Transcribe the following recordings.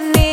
I need.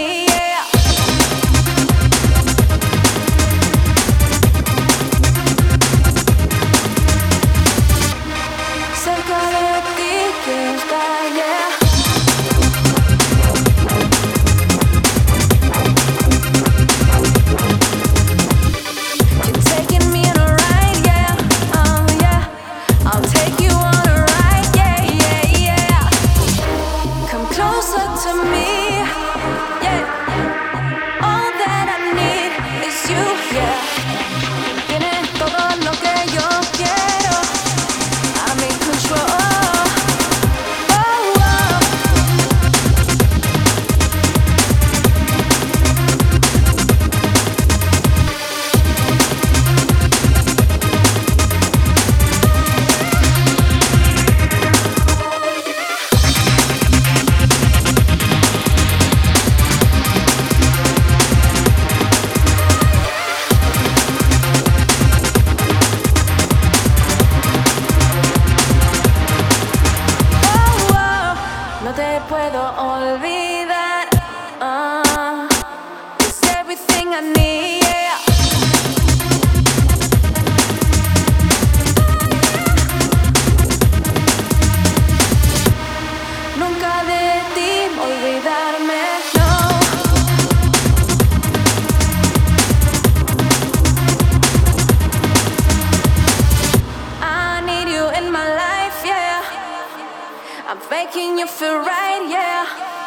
Yeah. Making you feel right, yeah.